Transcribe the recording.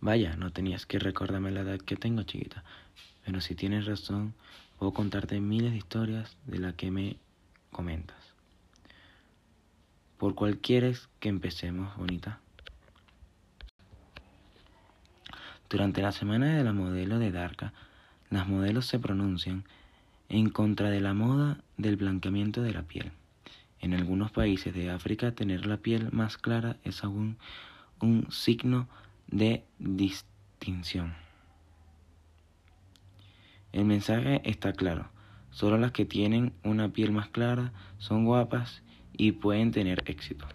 Vaya, no tenías que recordarme la edad que tengo, chiquita. Pero si tienes razón, puedo contarte miles de historias de las que me comentas. ¿Por cuál quieres que empecemos, bonita? Durante la semana de la modelo de Darka, las modelos se pronuncian en contra de la moda del blanqueamiento de la piel. En algunos países de África, tener la piel más clara es aún un signo de distinción. El mensaje está claro. Solo las que tienen una piel más clara son guapas y pueden tener éxito.